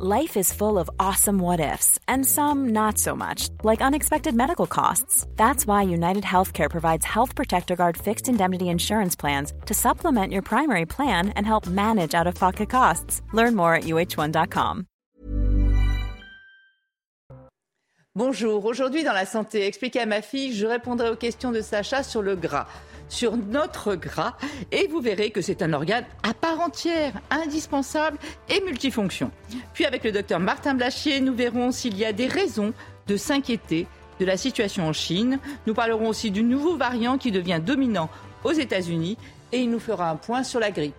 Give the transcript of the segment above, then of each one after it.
Life is full of awesome what ifs, and some not so much, like unexpected medical costs. That's why United Healthcare provides Health Protector Guard fixed indemnity insurance plans to supplement your primary plan and help manage out of pocket costs. Learn more at uh1.com. Bonjour, aujourd'hui dans la santé, expliquez à ma fille, je répondrai aux questions de Sacha sur le gras. Sur notre gras et vous verrez que c'est un organe à part entière, indispensable et multifonction. Puis avec le docteur Martin Blachier, nous verrons s'il y a des raisons de s'inquiéter de la situation en Chine. Nous parlerons aussi du nouveau variant qui devient dominant aux États-Unis et il nous fera un point sur la grippe.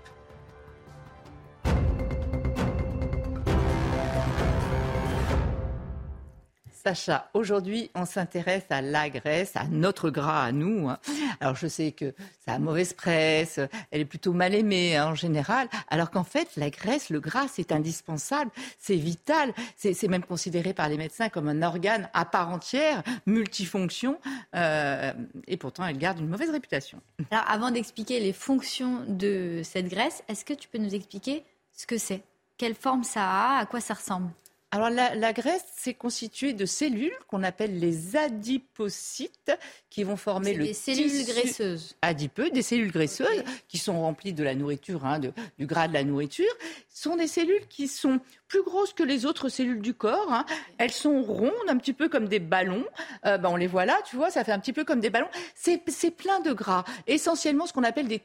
Sacha, aujourd'hui, on s'intéresse à la graisse, à notre gras, à nous. Hein. Alors, je sais que ça a mauvaise presse, elle est plutôt mal aimée hein, en général, alors qu'en fait, la graisse, le gras, c'est indispensable, c'est vital, c'est même considéré par les médecins comme un organe à part entière, multifonction, euh, et pourtant, elle garde une mauvaise réputation. Alors, avant d'expliquer les fonctions de cette graisse, est-ce que tu peux nous expliquer ce que c'est? Quelle forme ça a? À quoi ça ressemble? Alors la, graisse, c'est constitué de cellules qu'on appelle les adipocytes qui vont former le des cellules graisseuses. adipeux, des cellules graisseuses qui sont remplies de la nourriture, hein, du gras de la nourriture. Ce sont des cellules qui sont plus grosses que les autres cellules du corps. Hein. Elles sont rondes, un petit peu comme des ballons. Euh, ben on les voit là, tu vois, ça fait un petit peu comme des ballons. C'est plein de gras, essentiellement ce qu'on appelle des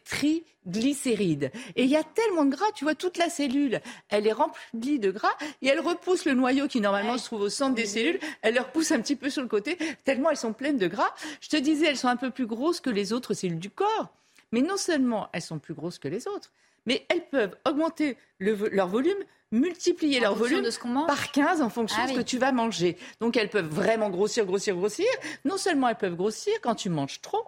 triglycérides. Et il y a tellement de gras, tu vois, toute la cellule, elle est remplie de gras et elle repousse le noyau qui normalement se trouve au centre des cellules. Elle le repousse un petit peu sur le côté, tellement elles sont pleines de gras. Je te disais, elles sont un peu plus grosses que les autres cellules du corps. Mais non seulement elles sont plus grosses que les autres, mais elles peuvent augmenter leur volume multiplier leur volume par 15 en fonction ah de ce que tu vas manger. Donc elles peuvent vraiment grossir, grossir, grossir. Non seulement elles peuvent grossir quand tu manges trop,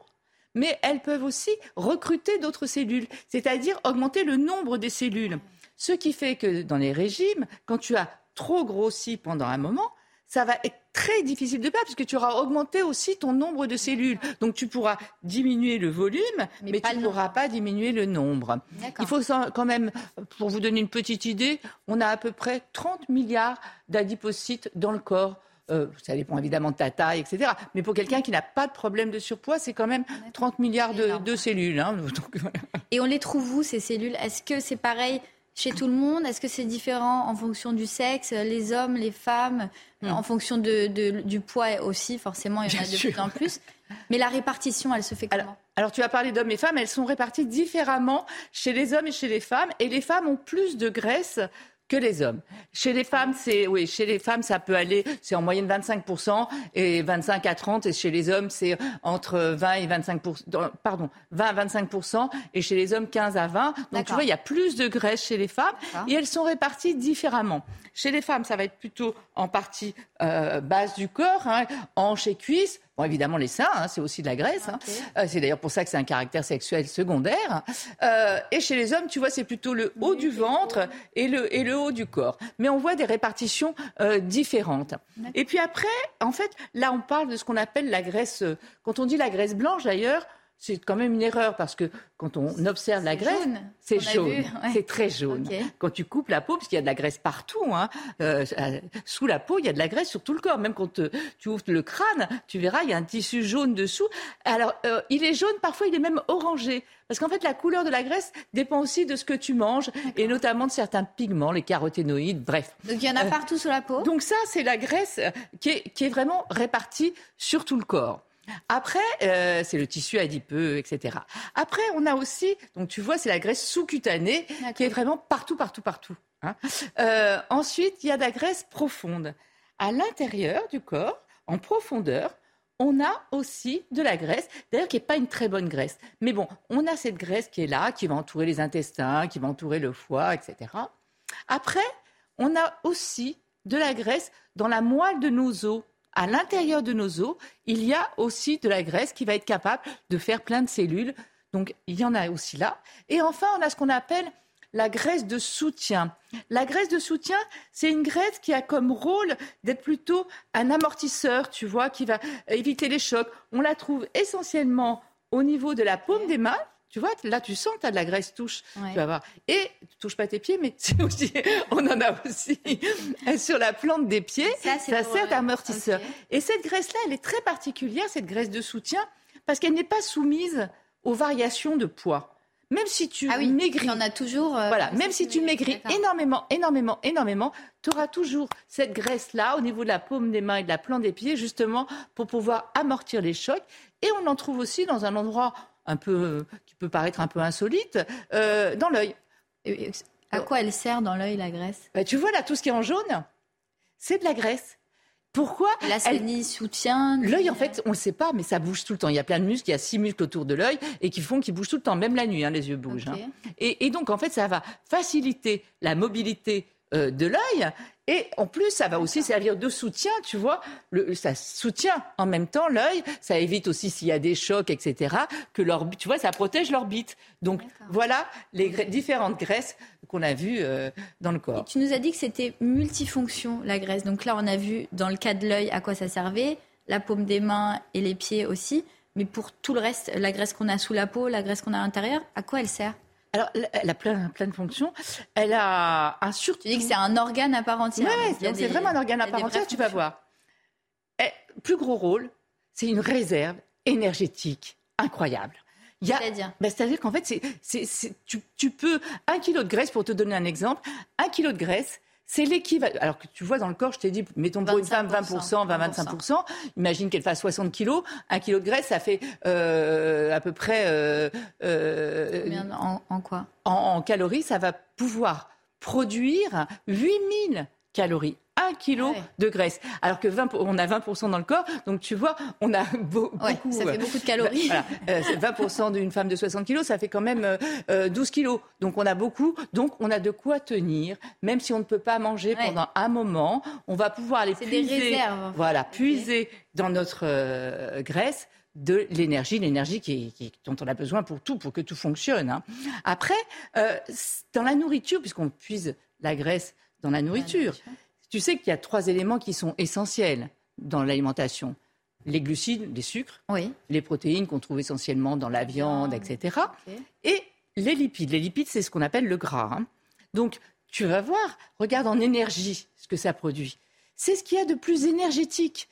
mais elles peuvent aussi recruter d'autres cellules, c'est-à-dire augmenter le nombre des cellules. Ce qui fait que dans les régimes, quand tu as trop grossi pendant un moment, ça va être très difficile de perdre puisque tu auras augmenté aussi ton nombre de cellules. Donc tu pourras diminuer le volume, mais, tu ne pourras pas diminuer le nombre. Il faut quand même, pour vous donner une petite idée, on a à peu près 30 milliards d'adipocytes dans le corps. Euh, ça dépend évidemment de ta taille, etc. Mais pour quelqu'un qui n'a pas de problème de surpoids, c'est quand même 30 milliards de, cellules. Hein. Et on les trouve où, ces cellules? Est-ce que c'est pareil chez tout le monde? Est-ce que c'est différent en fonction du sexe, les hommes, les femmes, hmm. en fonction de, du poids aussi Forcément, il y en a de plus en plus. Mais la répartition, elle se fait comment? alors, tu as parlé d'hommes et femmes, elles sont réparties différemment chez les hommes et chez les femmes. Et les femmes ont plus de graisse que les hommes. Chez les femmes, c'est oui, chez les femmes, ça peut aller, c'est en moyenne 25 et 25 à 30 et chez les hommes, c'est entre 20 et 25% pardon, 20 à 25 et chez les hommes 15 à 20. Donc tu vois, il y a plus de graisse chez les femmes et elles sont réparties différemment. Chez les femmes, ça va être plutôt en partie euh, basse du corps, hein, hanches et cuisses. Bon, évidemment, les seins, hein, c'est aussi de la graisse. Hein. Euh, c'est d'ailleurs pour ça que c'est un caractère sexuel secondaire. Euh, et chez les hommes, tu vois, c'est plutôt le haut du ventre et le, et le haut du corps. Mais on voit des répartitions euh, différentes. Et puis après, en fait, là, on parle de ce qu'on appelle la graisse. Quand on dit la graisse blanche, d'ailleurs, c'est quand même une erreur parce que quand on observe la graisse, c'est jaune, c'est très jaune. Quand tu coupes la peau, parce qu'il y a de la graisse partout, hein, euh, euh, sous la peau, il y a de la graisse sur tout le corps. Même quand tu ouvres le crâne, tu verras, il y a un tissu jaune dessous. Alors, euh, il est jaune, parfois il est même orangé. Parce qu'en fait, la couleur de la graisse dépend aussi de ce que tu manges, et notamment de certains pigments, les caroténoïdes, bref. Donc il y en a partout sur la peau? Donc ça, c'est la graisse qui est vraiment répartie sur tout le corps. Après, euh, c'est le tissu adipeux, etc. Après, on a aussi, donc tu vois, c'est la graisse sous-cutanée qui est vraiment partout, partout, partout. Hein. Euh, ensuite, il y a la graisse profonde. À l'intérieur du corps, en profondeur, on a aussi de la graisse, d'ailleurs qui n'est pas une très bonne graisse. Mais bon, on a cette graisse qui est là, qui va entourer les intestins, qui va entourer le foie, etc. Après, on a aussi de la graisse dans la moelle de nos os à l'intérieur de nos os, il y a aussi de la graisse qui va être capable de faire plein de cellules. Donc, il y en a aussi là. Et enfin, on a ce qu'on appelle la graisse de soutien. La graisse de soutien, c'est une graisse qui a comme rôle d'être plutôt un amortisseur, tu vois, qui va éviter les chocs. On la trouve essentiellement au niveau de la paume des mains, Tu vois, là, tu sens que tu as de la graisse touche. Tu vas voir. Et tu touches pas tes pieds, mais c'est aussi, on en a aussi sur la plante des pieds. Ça, sert d'amortisseur. Et cette graisse-là, elle est très particulière, cette graisse de soutien, parce qu'elle n'est pas soumise aux variations de poids. Même si tu ah maigris, a toujours. Euh, voilà, même si tu maigris énormément, énormément, énormément, tu auras toujours cette graisse-là au niveau de la paume des mains et de la plante des pieds, justement pour pouvoir amortir les chocs. Et on en trouve aussi dans un endroit un peu qui peut paraître un peu insolite, euh, dans l'œil. À quoi elle sert dans l'œil la graisse? Bah, Tu vois là, tout ce qui est en jaune, c'est de la graisse. Pourquoi La elle... soutient. L'œil, en fait, on ne le sait pas, mais ça bouge tout le temps. Il y a plein de muscles, il y a six muscles autour de l'œil et qui font qu'ils bougent tout le temps, même la nuit, hein, les yeux bougent. Hein. Et, donc, en fait, ça va faciliter la mobilité euh, de l'œil. Et en plus, ça va aussi servir de soutien, tu vois. Le, ça soutient en même temps l'œil. Ça évite aussi s'il y a des chocs, etc. Que l'orbite, tu vois, ça protège l'orbite. Donc voilà les différentes graisses qu'on a vu euh, dans le corps. tu nous as dit que c'était multifonction, la graisse. Donc là, on a vu dans le cas de l'œil à quoi ça servait, la paume des mains et les pieds aussi. Mais pour tout le reste, la graisse qu'on a sous la peau, la graisse qu'on a à l'intérieur, à quoi elle sert? Alors, elle a plein, plein de fonctions. Elle a un surtout. Tu dis que c'est un organe à part entière. Oui, c'est vraiment un organe à part entière, tu vas voir. Et, plus gros rôle, c'est une réserve énergétique incroyable. C'est-à-dire ben, C'est-à-dire qu'en fait, tu, peux. Un kilo de graisse, pour te donner un exemple, un kilo de graisse, c'est l'équivalent. Alors que tu vois dans le corps, je t'ai dit, mettons pour une femme 20%, 20-25%. Imagine qu'elle fasse 60 kilos. Un kilo de graisse, ça fait euh, à peu près. Euh, euh, en, quoi? en, en, calories, ça va pouvoir produire 8000 calories. 1 kg de graisse. Alors que 20, on a 20% dans le corps, donc tu vois, on a beaucoup. ça fait beaucoup de calories. Voilà, 20% d'une femme de 60 kg, ça fait quand même 12 kg. Donc on a beaucoup, donc on a de quoi tenir, même si on ne peut pas manger pendant un moment, on va pouvoir aller puiser. Des réserves. Voilà, puiser dans notre euh, graisse de l'énergie, l'énergie qui, dont on a besoin pour tout, pour que tout fonctionne. Hein. Après, euh, dans la nourriture, puisqu'on puise la graisse dans la nourriture. Tu sais qu'il y a trois éléments qui sont essentiels dans l'alimentation. Les glucides, les sucres, les protéines qu'on trouve essentiellement dans la viande, etc. Et les lipides. Les lipides, c'est ce qu'on appelle le gras. Hein. Donc, tu vas voir, regarde en énergie ce que ça produit. C'est ce qu'il y a de plus énergétique.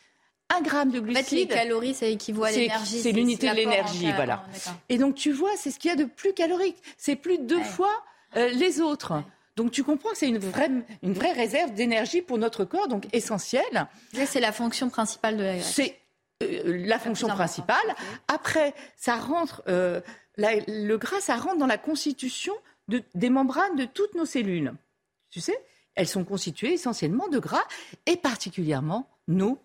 Un gramme de glucides. En fait, les calories, ça équivaut à l'énergie. C'est l'unité de l'énergie, voilà. Et donc, tu vois, c'est ce qu'il y a de plus calorique. C'est plus de deux fois euh, les autres. Donc tu comprends que c'est une vraie, une vraie réserve d'énergie pour notre corps, donc essentielle. C'est la fonction principale de la graisse. C'est euh, la fonction principale. Après, ça rentre, euh, le gras, ça rentre dans la constitution de, des membranes de toutes nos cellules. Tu sais, elles sont constituées essentiellement de gras et particulièrement nos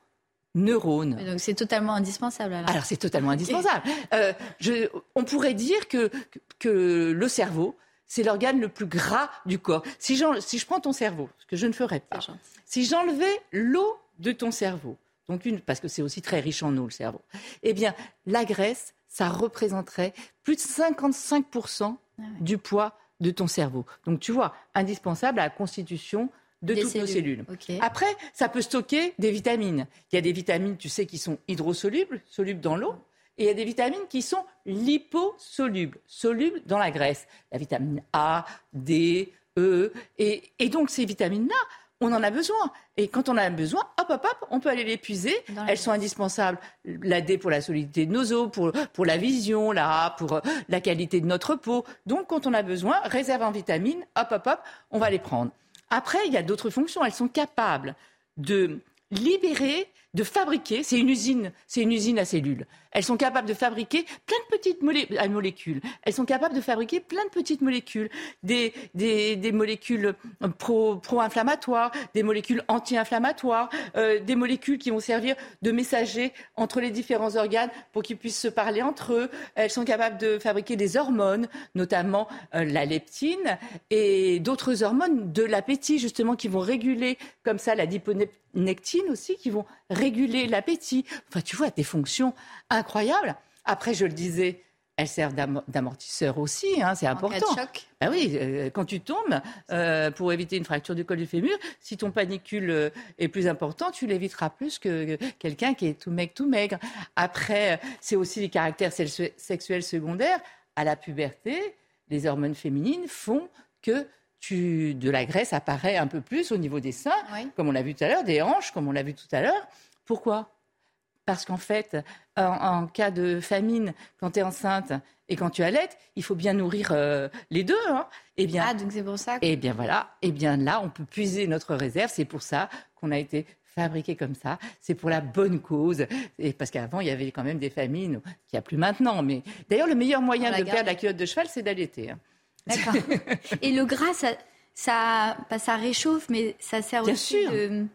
neurones. donc c'est totalement indispensable. Alors, c'est totalement indispensable. Euh, je, on pourrait dire que, que le cerveau, c'est l'organe le plus gras du corps. Si, je prends ton cerveau, ce que je ne ferais pas, si j'enlevais l'eau de ton cerveau, donc une, parce que c'est aussi très riche en eau le cerveau, eh bien la graisse, ça représenterait plus de 55% ah du poids de ton cerveau. Donc tu vois, indispensable à la constitution de toutes nos cellules. Après, ça peut stocker des vitamines. Il y a des vitamines, tu sais, qui sont hydrosolubles, solubles dans l'eau. Et il y a des vitamines qui sont liposolubles, solubles dans la graisse. La vitamine A, D, E. Et, donc ces vitamines-là, on en a besoin. Et quand on en a besoin, hop, hop, hop, on peut aller les puiser. Elles sont indispensables. La D pour la solidité de nos os, pour, pour la vision, la A pour euh, la qualité de notre peau. Donc, quand on a besoin, réserve en vitamines, hop, hop, hop, on va les prendre. Après, il y a d'autres fonctions. Elles sont capables de libérer de fabriquer, c'est une usine, c'est une usine à cellules. Elles sont capables de fabriquer plein de petites molécules. Elles sont capables de fabriquer plein de petites molécules, des, des, molécules pro-inflammatoires, des molécules anti-inflammatoires, euh, des molécules qui vont servir de messagers entre les différents organes pour qu'ils puissent se parler entre eux. Elles sont capables de fabriquer des hormones, notamment euh, la leptine et d'autres hormones de l'appétit, justement, qui vont réguler comme ça la diponectine aussi, qui vont réguler l'appétit. Enfin, tu vois, des fonctions incroyables. Après, je le disais, elles servent d'amortisseur aussi, hein, c'est important. En cas de choc. Ah oui, euh, quand tu tombes, euh, pour éviter une fracture du col du fémur, si ton panicule euh, est plus important, tu l'éviteras plus que quelqu'un qui est tout maigre, tout maigre. Après, c'est aussi les caractères sexuels secondaires à la puberté, les hormones féminines font que tu, de la graisse apparaît un peu plus au niveau des seins, comme on l'a vu tout à l'heure, des hanches, comme on l'a vu tout à l'heure. Pourquoi? Parce qu'en fait, en, cas de famine, quand tu es enceinte et quand tu allaites, il faut bien nourrir euh, les deux. Hein. Et eh bien, ah, donc c'est pour ça. Et eh bien voilà. Et eh bien là, on peut puiser notre réserve. C'est pour ça qu'on a été fabriqué comme ça. C'est pour la bonne cause. Et parce qu'avant, il y avait quand même des famines qu'il n'y a plus maintenant. Mais d'ailleurs, le meilleur moyen de perdre la culotte de cheval, c'est d'allaiter. Hein. D'accord. Et le gras, ça, ça, ça réchauffe, mais ça sert bien aussi sûr. de.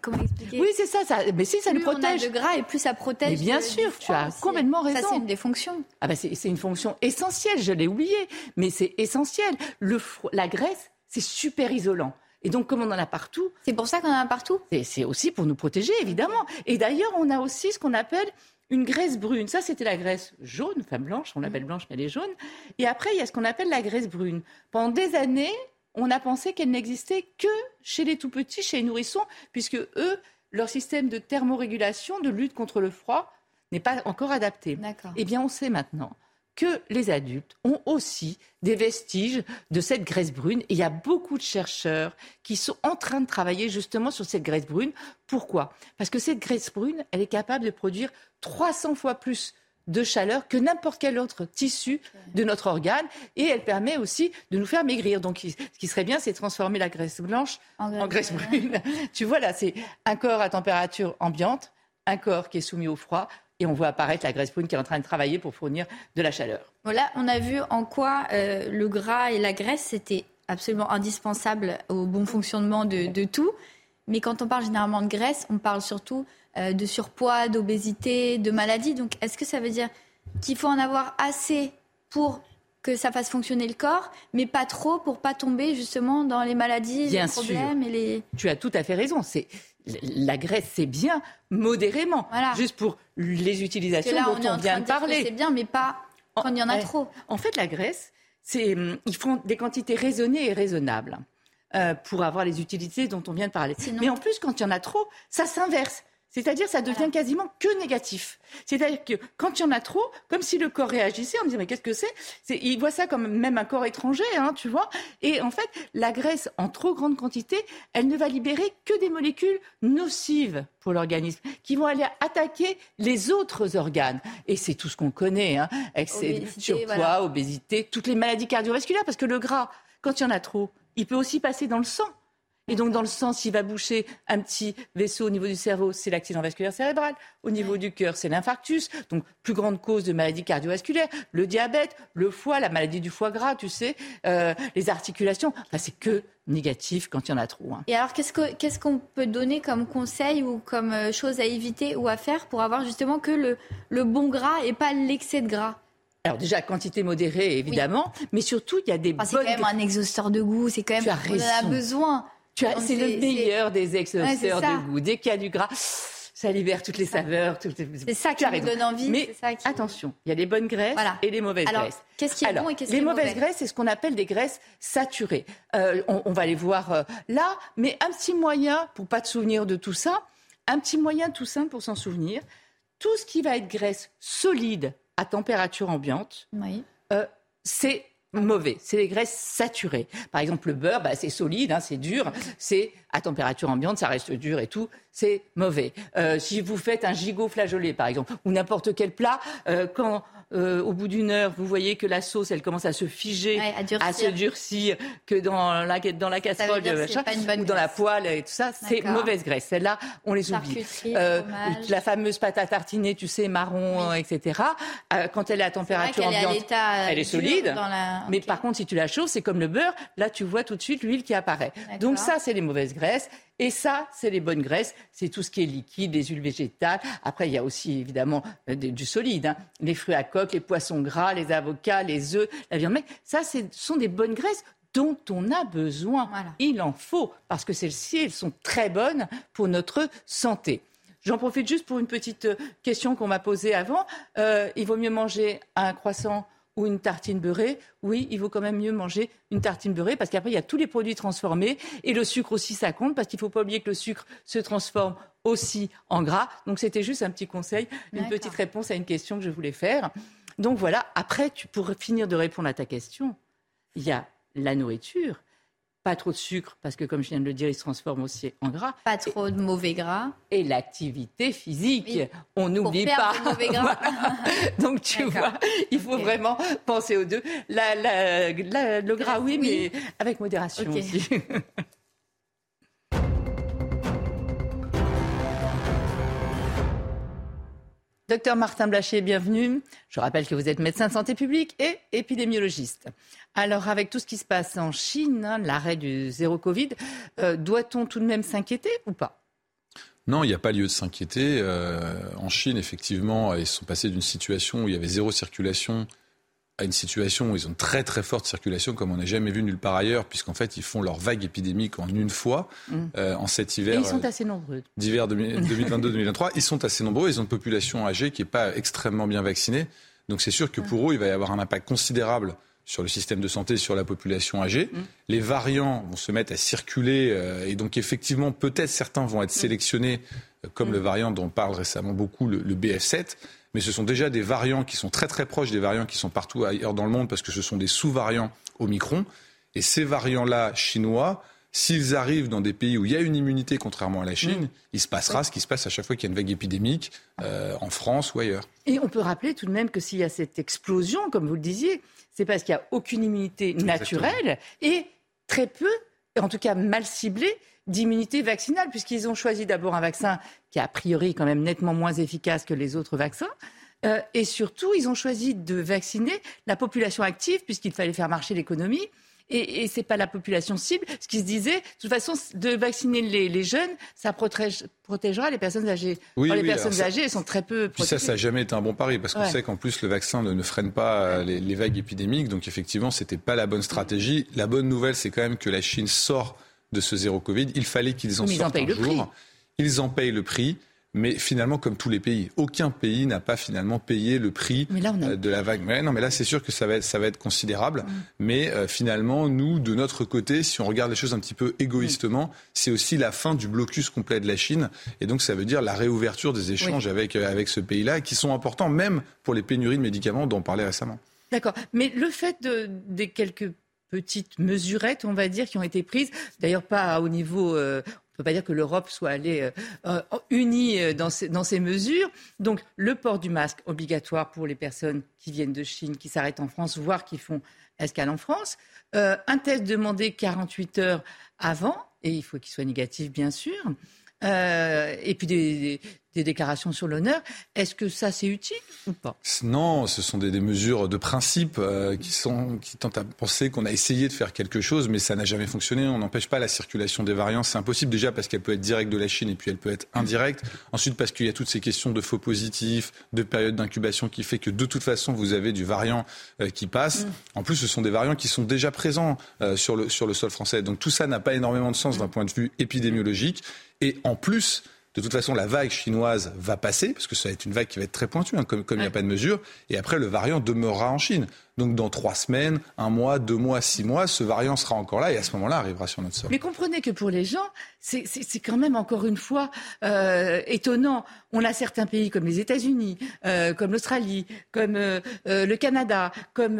Comment expliquer Oui, c'est ça, ça, Mais si, ça nous protège. On a de gras et plus ça protège. Mais bien sûr, tu as complètement raison. Ça, c'est une des fonctions. Ah ben c'est une fonction essentielle. Je l'ai oublié, mais c'est essentiel. Le, la graisse, c'est super isolant. Et donc, comme on en a partout. C'est pour ça qu'on en a partout? C'est aussi pour nous protéger, évidemment. Et d'ailleurs, on a aussi ce qu'on appelle une graisse brune. Ça, c'était la graisse jaune, enfin blanche, on l'appelle blanche, mais elle est jaune. Et après, il y a ce qu'on appelle la graisse brune. Pendant des années, on a pensé qu'elle n'existait que chez les tout petits, chez les nourrissons, puisque eux, leur système de thermorégulation, de lutte contre le froid, n'est pas encore adapté. Eh bien, on sait maintenant que les adultes ont aussi des vestiges de cette graisse brune. Et il y a beaucoup de chercheurs qui sont en train de travailler justement sur cette graisse brune. Pourquoi? Parce que cette graisse brune, elle est capable de produire 300 fois plus de chaleur que n'importe quel autre tissu de notre organe et elle permet aussi de nous faire maigrir. Donc ce qui serait bien, c'est transformer la graisse blanche en, graisse brune. tu vois là, c'est un corps à température ambiante, un corps qui est soumis au froid, et on voit apparaître la graisse brune qui est en train de travailler pour fournir de la chaleur. Voilà, on a vu en quoi euh, le gras et la graisse, c'était absolument indispensable au bon fonctionnement de, tout. Mais quand on parle généralement de graisse, on parle surtout euh, de surpoids, d'obésité, de maladies. Donc est-ce que ça veut dire qu'il faut en avoir assez pour que ça fasse fonctionner le corps, mais pas trop pour pas tomber justement dans les maladies, les problèmes et les. Tu as tout à fait raison. C'est la graisse, c'est bien modérément, juste pour les utilisations dont on, vient de, parler. C'est bien, mais pas quand il y en a trop. En fait, la graisse, c'est hum, ils font des quantités raisonnées et raisonnables euh, pour avoir les utilités dont on vient de parler. Mais en plus, quand il y en a trop, ça s'inverse. C'est-à-dire ça devient quasiment que négatif. C'est-à-dire que quand il y en a trop, comme si le corps réagissait, on me disait mais qu'est-ce que c'est? Il voit ça comme même un corps étranger, hein, tu vois. Et en fait, la graisse en trop grande quantité, elle ne va libérer que des molécules nocives pour l'organisme, qui vont aller attaquer les autres organes. Et c'est tout ce qu'on connaît, hein, excès, surpoids, obésité, toutes les maladies cardiovasculaires, parce que le gras, quand il y en a trop, il peut aussi passer dans le sang. Et donc, dans le sens, s'il va boucher un petit vaisseau au niveau du cerveau, c'est l'accident vasculaire cérébral. Au niveau du cœur, c'est l'infarctus. Donc, plus grande cause de maladie cardiovasculaire. Le diabète, le foie, la maladie du foie gras, tu sais, euh, les articulations. Enfin, c'est que négatif quand il y en a trop. Hein. Et alors, qu'est-ce qu'on peut donner comme conseil ou comme euh, chose à éviter ou à faire pour avoir justement que le bon gras et pas l'excès de gras? Alors déjà, quantité modérée, évidemment, mais surtout, il y a des C'est quand même un exhausteur de goût, c'est quand même... Tu as raison. On en a besoin c'est le meilleur des exhausteurs de goût. Dès qu'il y a du gras, ça libère toutes les saveurs. C'est ça qui me donne envie. Mais attention, il y a les bonnes graisses et les mauvaises graisses. Qu'est-ce qui est bon et qu'est-ce qui est mauvais Les mauvaises graisses, c'est ce qu'on appelle des graisses saturées. Euh, on, va les voir euh, là, mais un petit moyen pour pas te souvenir de tout ça, un petit moyen tout simple pour s'en souvenir. Tout ce qui va être graisse solide à température ambiante, euh, c'est mauvais, c'est les graisses saturées. Par exemple, le beurre, bah, c'est solide, hein, c'est dur, c'est à température ambiante, ça reste dur et tout, c'est mauvais. Euh, si vous faites un gigot flageolé, par exemple, ou n'importe quel plat, euh, quand euh, au bout d'une heure, vous voyez que la sauce, elle commence à se figer, à, se durcir, que dans la, dans la casserole, ou dans la poêle et tout ça, c'est mauvaise graisse. Celle-là, on les oublie. Euh, la fameuse pâte à tartiner, tu sais, marron, etc. Euh, quand elle est à température ambiante, elle est solide. Mais par contre, si tu la chauffes, c'est comme le beurre. Là, tu vois tout de suite l'huile qui apparaît. Donc ça, c'est les mauvaises graisses. Et ça, c'est les bonnes graisses, c'est tout ce qui est liquide, les huiles végétales. Après, il y a aussi évidemment euh, du solide, hein. les fruits à coque, les poissons gras, les avocats, les œufs, la viande Mais Ça, ce sont des bonnes graisses dont on a besoin. Il en faut, parce que celles-ci, elles sont très bonnes pour notre santé. J'en profite juste pour une petite euh, question qu'on m'a posée avant. Euh, il vaut mieux manger un croissant ou une tartine beurrée, oui, il vaut quand même mieux manger une tartine beurrée parce qu'après, il y a tous les produits transformés et le sucre aussi, ça compte parce qu'il ne faut pas oublier que le sucre se transforme aussi en gras. Donc, c'était juste un petit conseil, une petite réponse à une question que je voulais faire. Donc voilà, après, tu, pour finir de répondre à ta question, il y a la nourriture, pas trop de sucre, parce que comme je viens de le dire, il se transforme aussi en gras. Pas trop de mauvais gras. Et l'activité physique, on n'oublie pas. Mauvais gras. Donc tu vois, il faut vraiment penser aux deux. le gras, oui, mais avec modération aussi. Docteur Martin Blacher, bienvenue. Je rappelle que vous êtes médecin de santé publique et épidémiologiste. Alors, avec tout ce qui se passe en Chine, hein, l'arrêt du zéro Covid, euh, doit-on tout de même s'inquiéter ou pas? Non, il n'y a pas lieu de s'inquiéter. Euh, en Chine, effectivement, ils sont passés d'une situation où il y avait zéro circulation à une situation où ils ont très très forte circulation comme on n'a jamais vu nulle part ailleurs, puisqu'en fait ils font leur vague épidémique en une fois mm. euh, en cet hiver. Et ils sont assez nombreux. D'hiver 2022-2023, ils sont assez nombreux. Ils ont une population âgée qui n'est pas extrêmement bien vaccinée. Donc c'est sûr que pour eux, il va y avoir un impact considérable sur le système de santé, sur la population âgée. Mm. Les variants vont se mettre à circuler euh, et donc effectivement, peut-être certains vont être sélectionnés, euh, comme mm. le variant dont on parle récemment beaucoup, le, le BF7 mais ce sont déjà des variants qui sont très très proches des variants qui sont partout ailleurs dans le monde parce que ce sont des sous-variants Omicron. Et ces variants-là chinois, s'ils arrivent dans des pays où il y a une immunité, contrairement à la Chine, mm. il se passera ce qui se passe à chaque fois qu'il y a une vague épidémique euh, en France ou ailleurs. Et on peut rappeler tout de même que s'il y a cette explosion, comme vous le disiez, c'est parce qu'il n'y a aucune immunité naturelle et très peu, en tout cas mal ciblée, d'immunité vaccinale, puisqu'ils ont choisi d'abord un vaccin qui est a priori quand même nettement moins efficace que les autres vaccins. Euh, et surtout, ils ont choisi de vacciner la population active, puisqu'il fallait faire marcher l'économie. Et, et ce n'est pas la population cible. Ce qui se disait, de toute façon, de vacciner les, jeunes, ça protégera les personnes âgées. Oui, les personnes âgées, elles sont très peu protégées. Puis ça, ça n'a jamais été un bon pari, parce qu'on sait qu'en plus, le vaccin ne, freine pas les, les, vagues épidémiques. Donc effectivement, ce n'était pas la bonne stratégie. La bonne nouvelle, c'est quand même que la Chine sort de ce zéro Covid. Il fallait qu'ils en sortent un jour. Ils en payent le prix. Mais finalement, comme tous les pays, aucun pays n'a pas finalement payé le prix euh, de la vague. Mais non, mais là, c'est sûr que ça va être, ça va être considérable. Mais euh, finalement, nous, de notre côté, si on regarde les choses un petit peu égoïstement, c'est aussi la fin du blocus complet de la Chine. Et donc, ça veut dire la réouverture des échanges avec, euh, avec ce pays-là, qui sont importants même pour les pénuries de médicaments dont on parlait récemment. D'accord. Mais le fait de, des quelques petites mesurettes, on va dire, qui ont été prises. D'ailleurs, pas au niveau. Euh, on ne peut pas dire que l'Europe soit allée euh, euh, unie dans ces, dans ces mesures. Donc, le port du masque obligatoire pour les personnes qui viennent de Chine, qui s'arrêtent en France, voire qui font escale en France. un test demandé 48 heures avant, et il faut qu'il soit négatif, bien sûr. Et puis des, des déclarations sur l'honneur. Est-ce que ça, c'est utile ou pas? Non, ce sont des, mesures de principe euh, qui, sont, qui tentent à penser qu'on a essayé de faire quelque chose, mais ça n'a jamais fonctionné. On n'empêche pas la circulation des variants. C'est impossible déjà parce qu'elle peut être directe de la Chine et puis elle peut être indirecte. Ensuite, parce qu'il y a toutes ces questions de faux positifs, de période d'incubation qui fait que de toute façon, vous avez du variant euh, qui passe. Mm. En plus, ce sont des variants qui sont déjà présents euh, sur, le, sur le sol français. Donc tout ça n'a pas énormément de sens d'un point de vue épidémiologique. Et en plus, de toute façon, la vague chinoise va passer, parce que ça va être une vague qui va être très pointue, hein, comme, il n'y a pas de mesure. Et après, le variant demeurera en Chine. Donc dans trois semaines, un mois, deux mois, six mois, ce variant sera encore là et à ce moment-là arrivera sur notre sol. Mais comprenez que pour les gens, c'est quand même encore une fois euh, étonnant. On a certains pays comme les États-Unis, euh, comme l'Australie, comme euh, le Canada, comme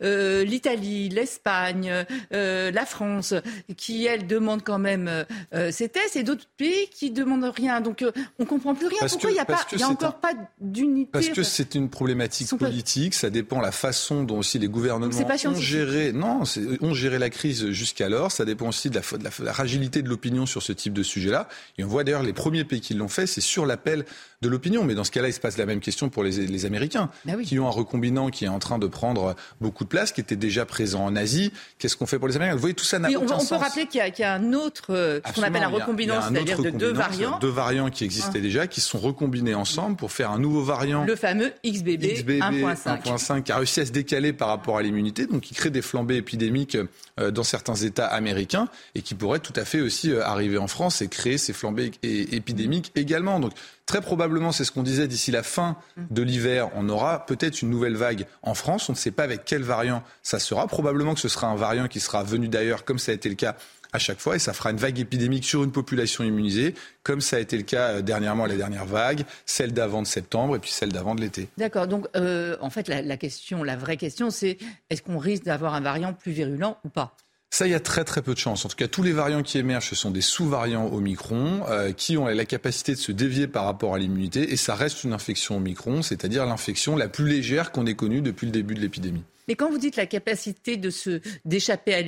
l'Italie, l'Espagne, la France, qui elles demandent quand même ces tests, et d'autres pays qui demandent rien. Donc on comprend plus rien. Pourquoi il n'y a, pas, y a encore pas d'unité? Parce que c'est une problématique politique. Ça dépend la façon dont aussi les gouvernements ont géré, non, ont géré la crise jusqu'alors. Ça dépend aussi de la, de la fragilité de l'opinion sur ce type de sujet-là. Et on voit d'ailleurs les premiers pays qui l'ont fait, c'est sur l'appel de l'opinion. Mais dans ce cas-là, il se passe la même question pour les, les Américains, bah qui ont un recombinant qui est en train de prendre beaucoup de place, qui était déjà présent en Asie. Qu'est-ce qu'on fait pour les Américains? Vous voyez, tout ça n'a aucun on, On peut rappeler qu'il y, a un autre, euh, ce qu'on appelle un recombinant, c'est-à-dire de deux variants. Deux variants qui existaient ah. déjà, qui sont recombinés ensemble pour faire un nouveau variant. Le fameux XBB, XBB 1.5. qui a réussi à se décaler par rapport à l'immunité, donc qui crée des flambées épidémiques euh, dans certains États américains et qui pourrait tout à fait aussi euh, arriver en France et créer ces flambées épidémiques également. Donc Très probablement, c'est ce qu'on disait, d'ici la fin de l'hiver, on aura peut-être une nouvelle vague en France. On ne sait pas avec quel variant ça sera. Probablement que ce sera un variant qui sera venu d'ailleurs, comme ça a été le cas à chaque fois et ça fera une vague épidémique sur une population immunisée, comme ça a été le cas euh, dernièrement la dernière vague, celle d'avant de septembre et puis celle d'avant de l'été. D'accord. Donc, euh, en fait, la, la question, la vraie question, c'est est-ce qu'on risque d'avoir un variant plus virulent ou pas? Ça, il y a très très peu de chance. En tout cas, tous les variants qui émergent, ce sont des sous-variants Omicron euh, qui ont la capacité de se dévier par rapport à l'immunité et ça reste une infection Omicron, c'est-à-dire l'infection la plus légère qu'on ait connue depuis le début de l'épidémie. Mais quand vous dites la capacité de se d'échapper à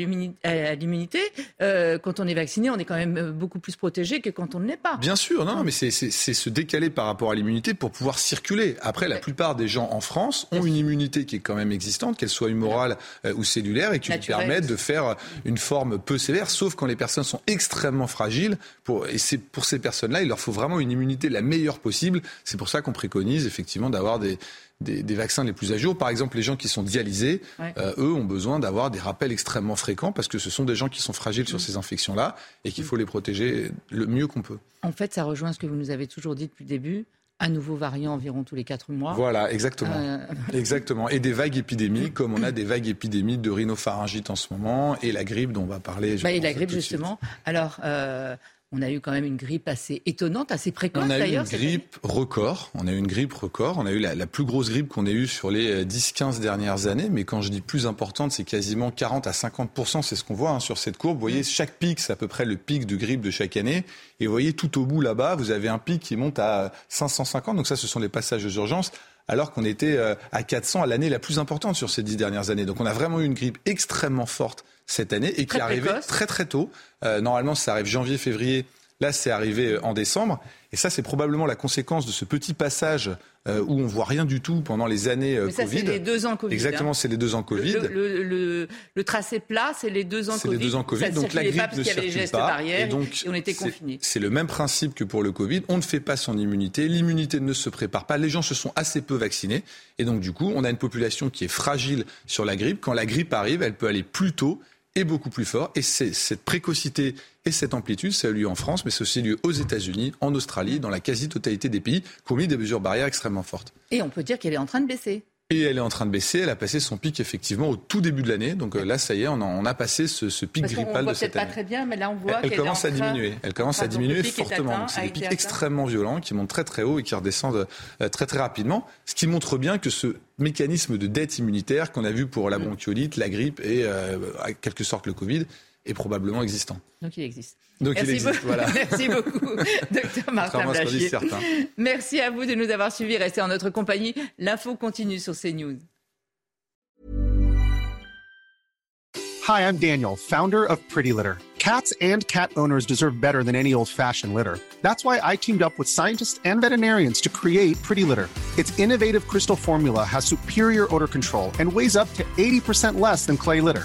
l'immunité, euh, quand on est vacciné, on est quand même euh, beaucoup plus protégé que quand on ne l'est pas. Bien sûr, non, mais c'est se décaler par rapport à l'immunité pour pouvoir circuler. Après, la plupart des gens en France ont une immunité qui est quand même existante, qu'elle soit humorale euh, ou cellulaire, et qui lui permettent de faire une forme peu sévère, sauf quand les personnes sont extrêmement fragiles. Pour, et c'est pour ces personnes-là, il leur faut vraiment une immunité la meilleure possible. C'est pour ça qu'on préconise effectivement d'avoir des, des, vaccins les plus à jour. Par exemple, les gens qui sont dialysés, euh, eux, ont besoin d'avoir des rappels extrêmement fréquents parce que ce sont des gens qui sont fragiles sur mm. ces infections-là et qu'il mm. faut les protéger le mieux qu'on peut. En fait, ça rejoint ce que vous nous avez toujours dit depuis le début. Un nouveau variant environ tous les quatre mois. Voilà, exactement. Euh, exactement. Et des vagues épidémiques, comme on a des vagues épidémiques de rhinopharyngite en ce moment, et la grippe dont on va parler. Bah, et la grippe, justement. Alors, euh, on a eu quand même une grippe assez étonnante, assez précoce d'ailleurs. On a eu une grippe record. On a eu une grippe record. On a eu la, plus grosse grippe qu'on ait eue sur les 10-15 euh, dernières années. Mais quand je dis plus importante, c'est quasiment 40 à 50 C'est ce qu'on voit hein, sur cette courbe. Vous voyez, mm. chaque pic, c'est à peu près le pic de grippe de chaque année. Et vous voyez, tout au bout là-bas, vous avez un pic qui monte à 550. Donc ça, ce sont les passages d'urgence alors qu'on était euh, à 400 à l'année la plus importante sur ces dix dernières années. Donc on a vraiment eu une grippe extrêmement forte cette année et qui est arrivée très très tôt. Euh, normalement, ça arrive janvier-février. Là, c'est arrivé euh, en décembre. Et ça, c'est probablement la conséquence de ce petit passage euh, où on voit rien du tout pendant les années Mais ça, Covid. C'est les deux ans Covid. Exactement, hein. c'est les deux ans Covid. Le, tracé plat, c'est les deux ans Covid. C'est les deux ans Covid. donc la grippe pas ne circule pas. et donc on était confinés. C'est le même principe que pour le Covid. On ne fait pas son immunité. L'immunité ne se prépare pas. Les gens se sont assez peu vaccinés. Et donc du coup, on a une population qui est fragile sur la grippe. Quand la grippe arrive, elle peut aller plus tôt est beaucoup plus fort. Et c'est cette précocité et cette amplitude, ça a eu lieu en France, mais c'est aussi lieu aux États-Unis, en Australie, dans la quasi-totalité des pays qui ont mis des mesures barrières extrêmement fortes. Et on peut dire qu'elle est en train de baisser. Et elle est en train de baisser. Elle a passé son pic effectivement au tout début de l'année. Donc euh, là, ça y est, on a, passé ce, pic Parce grippal de cette année. pas très bien, mais là on voit elle, commence à diminuer. Elle commence à diminuer fortement. C'est des pics extrêmement violents qui montent très très haut et qui redescendent euh, très très rapidement. Ce qui montre bien que ce mécanisme de dette immunitaire qu'on a vu pour la mm. bronchiolite, la grippe et euh, en quelque sorte le Covid est probablement existant. Donc il existe. Donc Merci il existe, beaucoup. voilà. Merci beaucoup, docteur Martin Blachier. Merci à vous de nous avoir suivis. Restez en notre compagnie. L'info continue sur CNews. Hi, I'm Daniel, founder of Pretty Litter. Cats and cat owners deserve better than any old-fashioned litter. That's why I teamed up with scientists and veterinarians to create Pretty Litter. Its innovative crystal formula has superior odor control and weighs up to 80% less than clay litter.